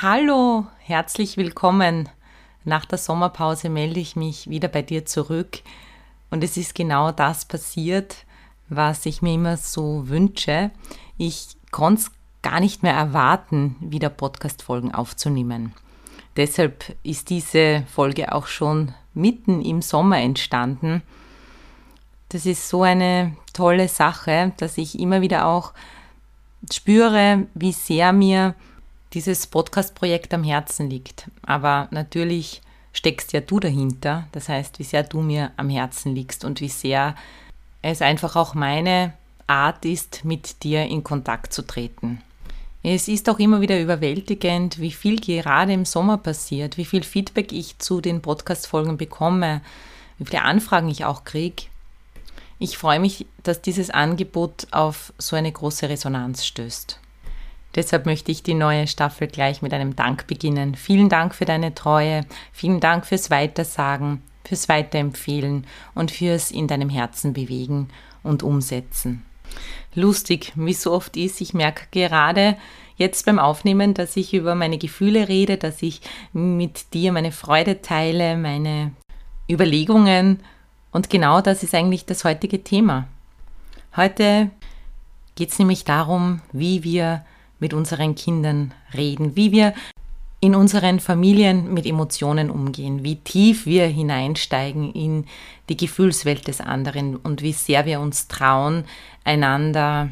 Hallo, herzlich willkommen. Nach der Sommerpause melde ich mich wieder bei dir zurück und es ist genau das passiert, was ich mir immer so wünsche. Ich konnte es gar nicht mehr erwarten, wieder Podcast-Folgen aufzunehmen. Deshalb ist diese Folge auch schon mitten im Sommer entstanden. Das ist so eine tolle Sache, dass ich immer wieder auch spüre, wie sehr mir dieses Podcast-Projekt am Herzen liegt. Aber natürlich steckst ja du dahinter. Das heißt, wie sehr du mir am Herzen liegst und wie sehr es einfach auch meine Art ist, mit dir in Kontakt zu treten. Es ist auch immer wieder überwältigend, wie viel gerade im Sommer passiert, wie viel Feedback ich zu den Podcast-Folgen bekomme, wie viele Anfragen ich auch kriege. Ich freue mich, dass dieses Angebot auf so eine große Resonanz stößt. Deshalb möchte ich die neue Staffel gleich mit einem Dank beginnen. Vielen Dank für deine Treue, vielen Dank fürs Weitersagen, fürs Weiterempfehlen und fürs in deinem Herzen bewegen und umsetzen. Lustig, wie so oft ist, ich merke gerade jetzt beim Aufnehmen, dass ich über meine Gefühle rede, dass ich mit dir meine Freude teile, meine Überlegungen und genau das ist eigentlich das heutige Thema. Heute geht es nämlich darum, wie wir mit unseren Kindern reden, wie wir in unseren Familien mit Emotionen umgehen, wie tief wir hineinsteigen in die Gefühlswelt des anderen und wie sehr wir uns trauen, einander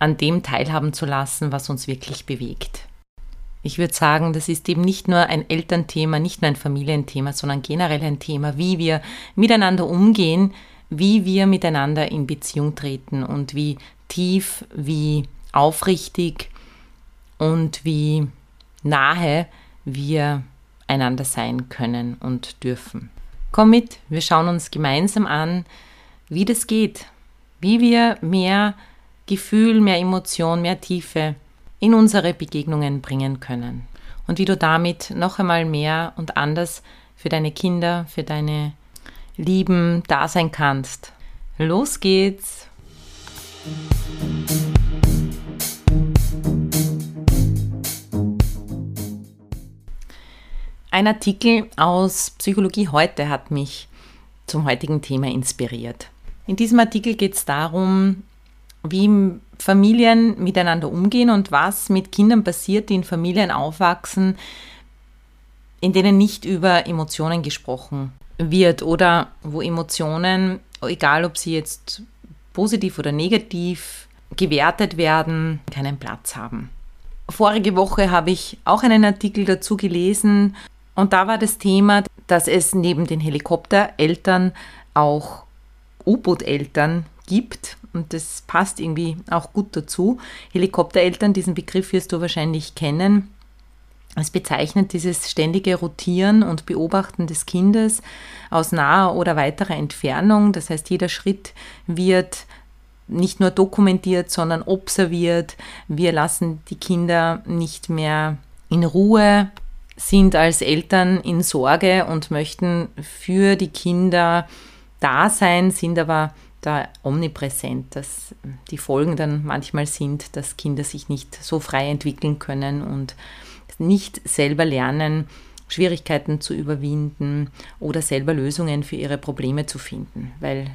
an dem teilhaben zu lassen, was uns wirklich bewegt. Ich würde sagen, das ist eben nicht nur ein Elternthema, nicht nur ein Familienthema, sondern generell ein Thema, wie wir miteinander umgehen, wie wir miteinander in Beziehung treten und wie tief, wie aufrichtig und wie nahe wir einander sein können und dürfen. Komm mit, wir schauen uns gemeinsam an, wie das geht, wie wir mehr Gefühl, mehr Emotion, mehr Tiefe in unsere Begegnungen bringen können und wie du damit noch einmal mehr und anders für deine Kinder, für deine Lieben da sein kannst. Los geht's! Ein Artikel aus Psychologie heute hat mich zum heutigen Thema inspiriert. In diesem Artikel geht es darum, wie Familien miteinander umgehen und was mit Kindern passiert, die in Familien aufwachsen, in denen nicht über Emotionen gesprochen wird oder wo Emotionen, egal ob sie jetzt positiv oder negativ gewertet werden, keinen Platz haben. Vorige Woche habe ich auch einen Artikel dazu gelesen und da war das Thema, dass es neben den Helikoptereltern auch U-Boot-Eltern gibt. Und das passt irgendwie auch gut dazu. Helikoptereltern, diesen Begriff wirst du wahrscheinlich kennen. Es bezeichnet dieses ständige Rotieren und Beobachten des Kindes aus naher oder weiterer Entfernung. Das heißt, jeder Schritt wird nicht nur dokumentiert, sondern observiert. Wir lassen die Kinder nicht mehr in Ruhe sind als Eltern in Sorge und möchten für die Kinder da sein, sind aber da omnipräsent, dass die Folgen dann manchmal sind, dass Kinder sich nicht so frei entwickeln können und nicht selber lernen, Schwierigkeiten zu überwinden oder selber Lösungen für ihre Probleme zu finden, weil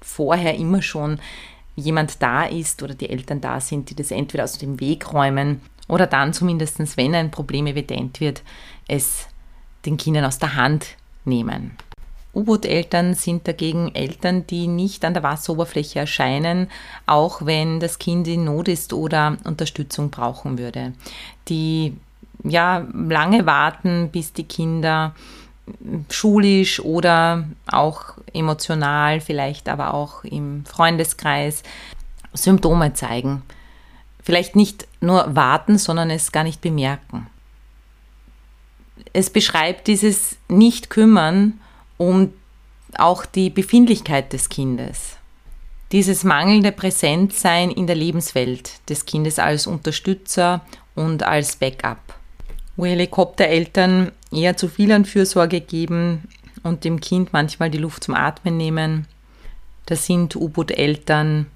vorher immer schon jemand da ist oder die Eltern da sind, die das entweder aus dem Weg räumen oder dann zumindest, wenn ein Problem evident wird, es den Kindern aus der Hand nehmen. U-Boot-Eltern sind dagegen Eltern, die nicht an der Wasseroberfläche erscheinen, auch wenn das Kind in Not ist oder Unterstützung brauchen würde. Die ja lange warten, bis die Kinder schulisch oder auch emotional, vielleicht aber auch im Freundeskreis Symptome zeigen vielleicht nicht nur warten, sondern es gar nicht bemerken. Es beschreibt dieses Nicht-Kümmern um auch die Befindlichkeit des Kindes. Dieses mangelnde Präsentsein in der Lebenswelt des Kindes als Unterstützer und als Backup. Wo Helikoptereltern eher zu viel an Fürsorge geben und dem Kind manchmal die Luft zum Atmen nehmen. Da sind U-Boot-Eltern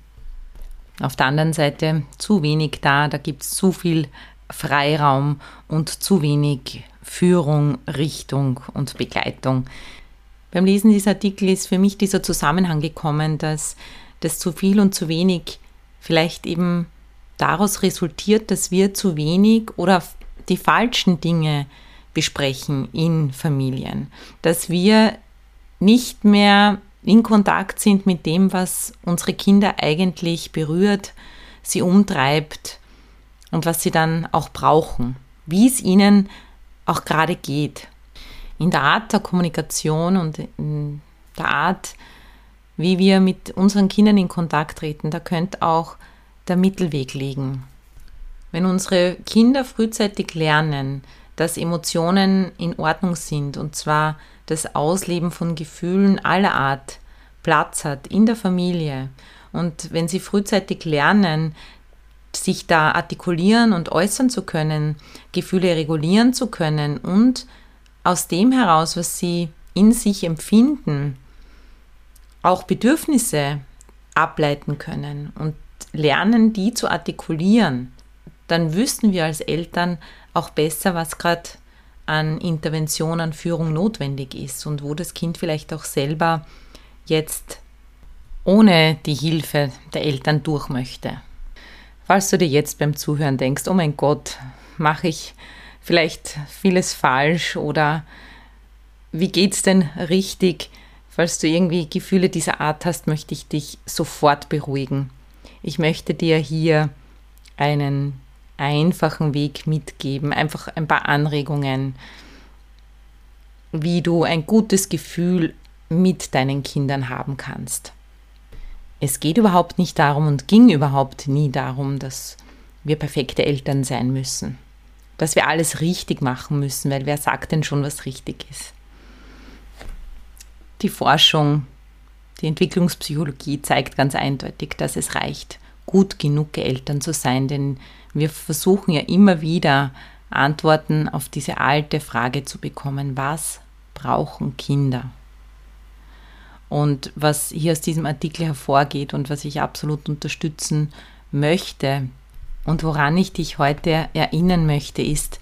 auf der anderen Seite zu wenig da, da gibt es zu viel Freiraum und zu wenig Führung, Richtung und Begleitung. Beim Lesen dieser Artikel ist für mich dieser Zusammenhang gekommen, dass das zu viel und zu wenig vielleicht eben daraus resultiert, dass wir zu wenig oder die falschen Dinge besprechen in Familien, dass wir nicht mehr in Kontakt sind mit dem, was unsere Kinder eigentlich berührt, sie umtreibt und was sie dann auch brauchen, wie es ihnen auch gerade geht. In der Art der Kommunikation und in der Art, wie wir mit unseren Kindern in Kontakt treten, da könnte auch der Mittelweg liegen. Wenn unsere Kinder frühzeitig lernen, dass Emotionen in Ordnung sind. Und zwar das Ausleben von Gefühlen aller Art Platz hat in der Familie. Und wenn sie frühzeitig lernen, sich da artikulieren und äußern zu können, Gefühle regulieren zu können und aus dem heraus, was sie in sich empfinden, auch Bedürfnisse ableiten können und lernen, die zu artikulieren, dann wüssten wir als Eltern auch besser, was gerade an Intervention, an Führung notwendig ist und wo das Kind vielleicht auch selber jetzt ohne die Hilfe der Eltern durch möchte. Falls du dir jetzt beim Zuhören denkst, oh mein Gott, mache ich vielleicht vieles falsch oder wie geht's denn richtig? Falls du irgendwie Gefühle dieser Art hast, möchte ich dich sofort beruhigen. Ich möchte dir hier einen einfachen Weg mitgeben, einfach ein paar Anregungen, wie du ein gutes Gefühl mit deinen Kindern haben kannst. Es geht überhaupt nicht darum und ging überhaupt nie darum, dass wir perfekte Eltern sein müssen, dass wir alles richtig machen müssen, weil wer sagt denn schon, was richtig ist? Die Forschung, die Entwicklungspsychologie zeigt ganz eindeutig, dass es reicht, gut genug Eltern zu sein, denn wir versuchen ja immer wieder Antworten auf diese alte Frage zu bekommen, was brauchen Kinder? Und was hier aus diesem Artikel hervorgeht und was ich absolut unterstützen möchte und woran ich dich heute erinnern möchte, ist,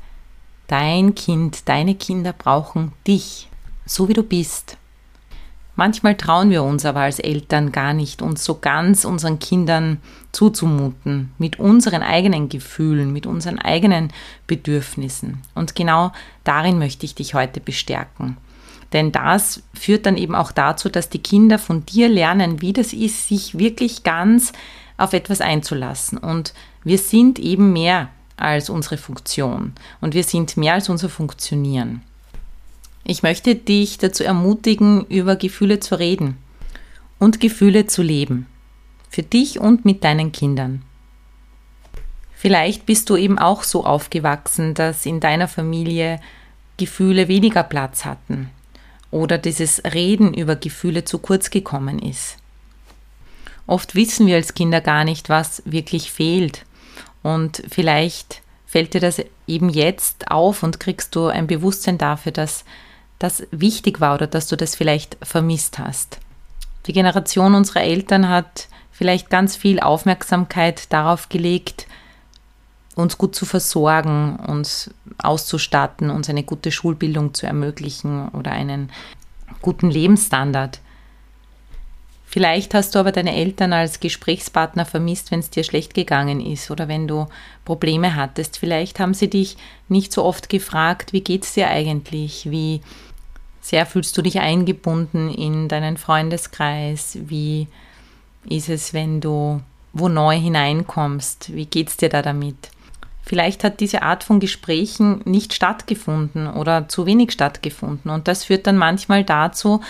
dein Kind, deine Kinder brauchen dich, so wie du bist. Manchmal trauen wir uns aber als Eltern gar nicht, uns so ganz unseren Kindern zuzumuten, mit unseren eigenen Gefühlen, mit unseren eigenen Bedürfnissen. Und genau darin möchte ich dich heute bestärken. Denn das führt dann eben auch dazu, dass die Kinder von dir lernen, wie das ist, sich wirklich ganz auf etwas einzulassen. Und wir sind eben mehr als unsere Funktion und wir sind mehr als unser Funktionieren. Ich möchte dich dazu ermutigen, über Gefühle zu reden und Gefühle zu leben. Für dich und mit deinen Kindern. Vielleicht bist du eben auch so aufgewachsen, dass in deiner Familie Gefühle weniger Platz hatten oder dieses Reden über Gefühle zu kurz gekommen ist. Oft wissen wir als Kinder gar nicht, was wirklich fehlt. Und vielleicht fällt dir das eben jetzt auf und kriegst du ein Bewusstsein dafür, dass das wichtig war oder dass du das vielleicht vermisst hast. Die Generation unserer Eltern hat vielleicht ganz viel Aufmerksamkeit darauf gelegt, uns gut zu versorgen, uns auszustatten, uns eine gute Schulbildung zu ermöglichen oder einen guten Lebensstandard. Vielleicht hast du aber deine Eltern als Gesprächspartner vermisst, wenn es dir schlecht gegangen ist oder wenn du Probleme hattest. Vielleicht haben sie dich nicht so oft gefragt, wie geht es dir eigentlich? Wie sehr fühlst du dich eingebunden in deinen Freundeskreis? Wie ist es, wenn du wo neu hineinkommst? Wie geht es dir da damit? Vielleicht hat diese Art von Gesprächen nicht stattgefunden oder zu wenig stattgefunden. Und das führt dann manchmal dazu,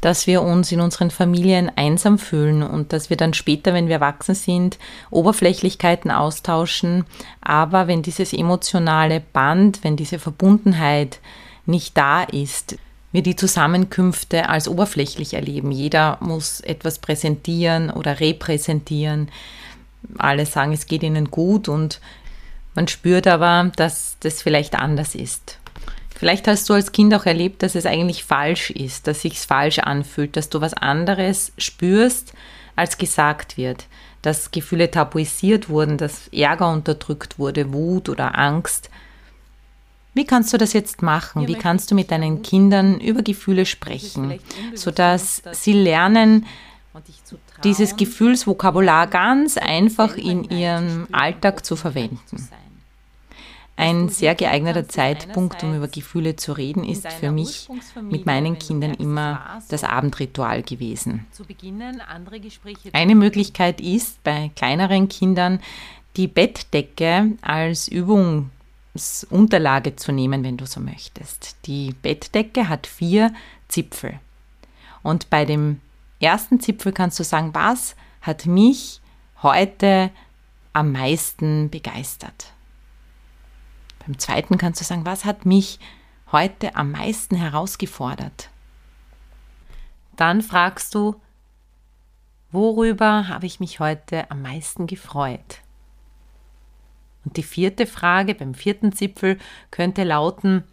dass wir uns in unseren Familien einsam fühlen und dass wir dann später, wenn wir erwachsen sind, Oberflächlichkeiten austauschen. Aber wenn dieses emotionale Band, wenn diese Verbundenheit nicht da ist, wir die Zusammenkünfte als oberflächlich erleben. Jeder muss etwas präsentieren oder repräsentieren. Alle sagen, es geht ihnen gut und man spürt aber, dass das vielleicht anders ist. Vielleicht hast du als Kind auch erlebt, dass es eigentlich falsch ist, dass sich falsch anfühlt, dass du was anderes spürst, als gesagt wird, dass Gefühle tabuisiert wurden, dass Ärger unterdrückt wurde, Wut oder Angst. Wie kannst du das jetzt machen? Wie kannst du mit deinen Kindern über Gefühle sprechen, sodass sie lernen, dieses Gefühlsvokabular ganz einfach in ihrem Alltag zu verwenden? Ein sehr geeigneter Zeitpunkt, um über Gefühle zu reden, ist für mich mit meinen Kindern immer das Abendritual gewesen. Eine Möglichkeit ist, bei kleineren Kindern die Bettdecke als Übungsunterlage zu nehmen, wenn du so möchtest. Die Bettdecke hat vier Zipfel. Und bei dem ersten Zipfel kannst du sagen, was hat mich heute am meisten begeistert? Beim zweiten kannst du sagen, was hat mich heute am meisten herausgefordert? Dann fragst du, worüber habe ich mich heute am meisten gefreut? Und die vierte Frage beim vierten Zipfel könnte lauten,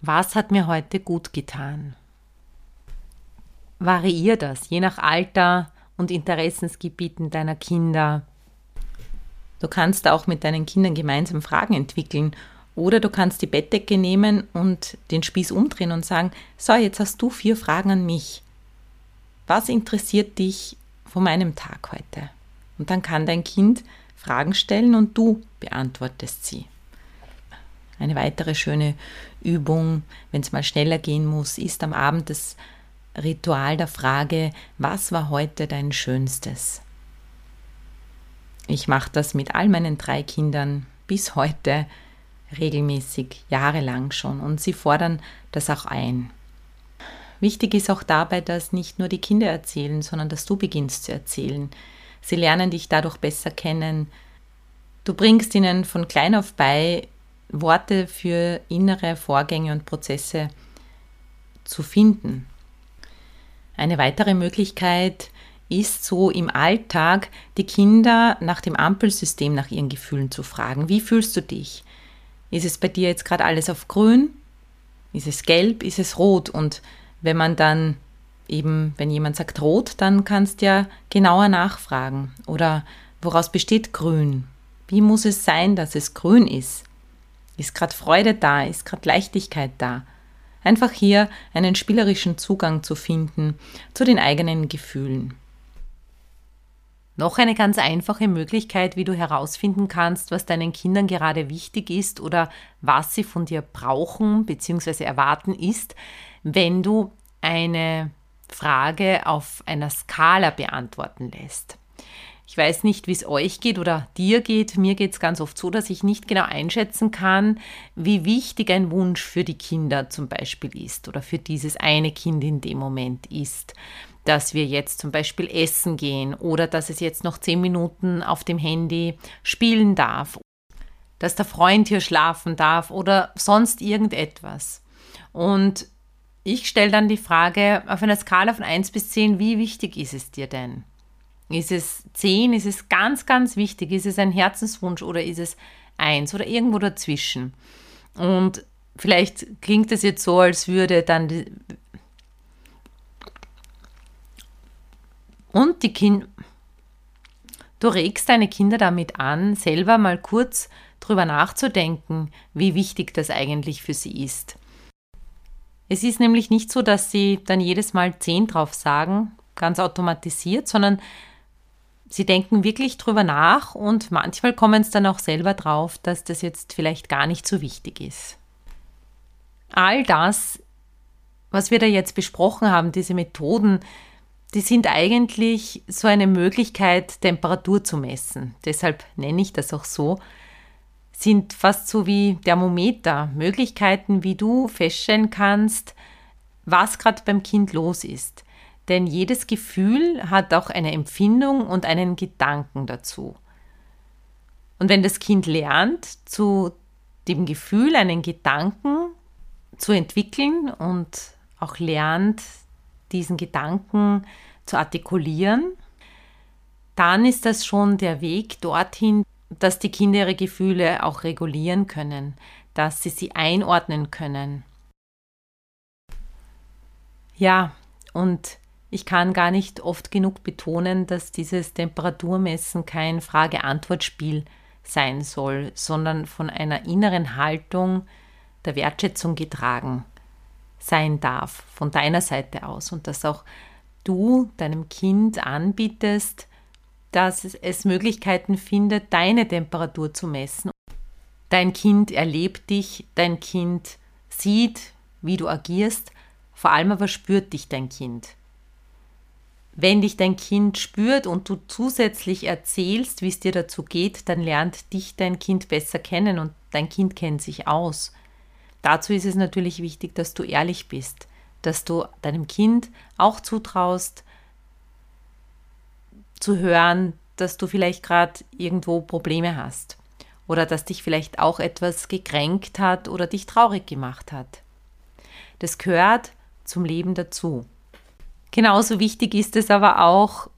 was hat mir heute gut getan? Variier das je nach Alter und Interessensgebieten deiner Kinder Du kannst auch mit deinen Kindern gemeinsam Fragen entwickeln oder du kannst die Bettdecke nehmen und den Spieß umdrehen und sagen, so, jetzt hast du vier Fragen an mich. Was interessiert dich von meinem Tag heute? Und dann kann dein Kind Fragen stellen und du beantwortest sie. Eine weitere schöne Übung, wenn es mal schneller gehen muss, ist am Abend das Ritual der Frage, was war heute dein Schönstes? Ich mache das mit all meinen drei Kindern bis heute regelmäßig, jahrelang schon, und sie fordern das auch ein. Wichtig ist auch dabei, dass nicht nur die Kinder erzählen, sondern dass du beginnst zu erzählen. Sie lernen dich dadurch besser kennen. Du bringst ihnen von klein auf bei, Worte für innere Vorgänge und Prozesse zu finden. Eine weitere Möglichkeit ist so im Alltag, die Kinder nach dem Ampelsystem, nach ihren Gefühlen zu fragen. Wie fühlst du dich? Ist es bei dir jetzt gerade alles auf grün? Ist es gelb? Ist es rot? Und wenn man dann eben, wenn jemand sagt rot, dann kannst ja genauer nachfragen. Oder woraus besteht grün? Wie muss es sein, dass es grün ist? Ist gerade Freude da? Ist gerade Leichtigkeit da? Einfach hier einen spielerischen Zugang zu finden zu den eigenen Gefühlen. Noch eine ganz einfache Möglichkeit, wie du herausfinden kannst, was deinen Kindern gerade wichtig ist oder was sie von dir brauchen bzw. erwarten, ist, wenn du eine Frage auf einer Skala beantworten lässt. Ich weiß nicht, wie es euch geht oder dir geht. Mir geht es ganz oft so, dass ich nicht genau einschätzen kann, wie wichtig ein Wunsch für die Kinder zum Beispiel ist oder für dieses eine Kind in dem Moment ist dass wir jetzt zum Beispiel essen gehen oder dass es jetzt noch zehn Minuten auf dem Handy spielen darf, dass der Freund hier schlafen darf oder sonst irgendetwas. Und ich stelle dann die Frage auf einer Skala von 1 bis 10, wie wichtig ist es dir denn? Ist es 10, ist es ganz, ganz wichtig, ist es ein Herzenswunsch oder ist es 1 oder irgendwo dazwischen? Und vielleicht klingt es jetzt so, als würde dann Und die Kinder, du regst deine Kinder damit an, selber mal kurz drüber nachzudenken, wie wichtig das eigentlich für sie ist. Es ist nämlich nicht so, dass sie dann jedes Mal zehn drauf sagen, ganz automatisiert, sondern sie denken wirklich drüber nach und manchmal kommen es dann auch selber drauf, dass das jetzt vielleicht gar nicht so wichtig ist. All das, was wir da jetzt besprochen haben, diese Methoden, die sind eigentlich so eine Möglichkeit, Temperatur zu messen. Deshalb nenne ich das auch so. Sind fast so wie Thermometer, Möglichkeiten, wie du feststellen kannst, was gerade beim Kind los ist. Denn jedes Gefühl hat auch eine Empfindung und einen Gedanken dazu. Und wenn das Kind lernt, zu dem Gefühl einen Gedanken zu entwickeln und auch lernt, diesen Gedanken zu artikulieren, dann ist das schon der Weg dorthin, dass die Kinder ihre Gefühle auch regulieren können, dass sie sie einordnen können. Ja, und ich kann gar nicht oft genug betonen, dass dieses Temperaturmessen kein Frage-Antwort-Spiel sein soll, sondern von einer inneren Haltung der Wertschätzung getragen sein darf, von deiner Seite aus. Und dass auch du deinem Kind anbietest, dass es Möglichkeiten findet, deine Temperatur zu messen. Dein Kind erlebt dich, dein Kind sieht, wie du agierst, vor allem aber spürt dich dein Kind. Wenn dich dein Kind spürt und du zusätzlich erzählst, wie es dir dazu geht, dann lernt dich dein Kind besser kennen und dein Kind kennt sich aus. Dazu ist es natürlich wichtig, dass du ehrlich bist, dass du deinem Kind auch zutraust, zu hören, dass du vielleicht gerade irgendwo Probleme hast oder dass dich vielleicht auch etwas gekränkt hat oder dich traurig gemacht hat. Das gehört zum Leben dazu. Genauso wichtig ist es aber auch,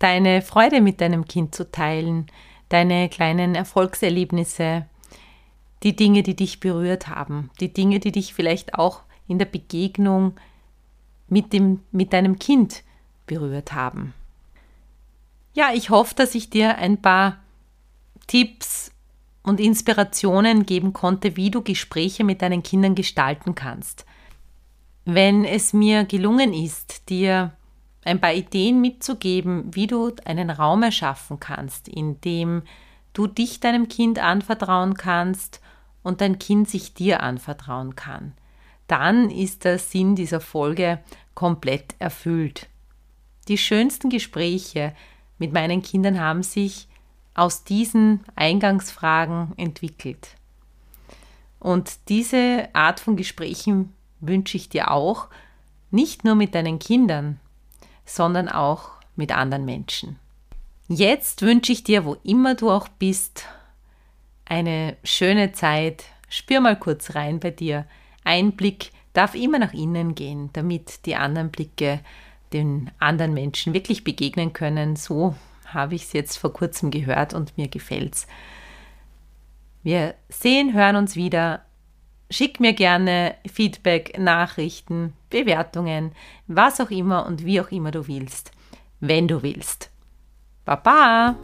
deine Freude mit deinem Kind zu teilen, deine kleinen Erfolgserlebnisse, die Dinge, die dich berührt haben, die Dinge, die dich vielleicht auch in der Begegnung mit, dem, mit deinem Kind berührt haben. Ja, ich hoffe, dass ich dir ein paar Tipps und Inspirationen geben konnte, wie du Gespräche mit deinen Kindern gestalten kannst. Wenn es mir gelungen ist, dir ein paar Ideen mitzugeben, wie du einen Raum erschaffen kannst, in dem du dich deinem Kind anvertrauen kannst und dein Kind sich dir anvertrauen kann, dann ist der Sinn dieser Folge komplett erfüllt. Die schönsten Gespräche mit meinen Kindern haben sich aus diesen Eingangsfragen entwickelt. Und diese Art von Gesprächen wünsche ich dir auch, nicht nur mit deinen Kindern, sondern auch mit anderen Menschen. Jetzt wünsche ich dir, wo immer du auch bist, eine schöne Zeit. Spür mal kurz rein bei dir. Ein Blick darf immer nach innen gehen, damit die anderen Blicke den anderen Menschen wirklich begegnen können. So habe ich es jetzt vor kurzem gehört und mir gefällt's. Wir sehen, hören uns wieder. Schick mir gerne Feedback, Nachrichten, Bewertungen, was auch immer und wie auch immer du willst, wenn du willst. Baba!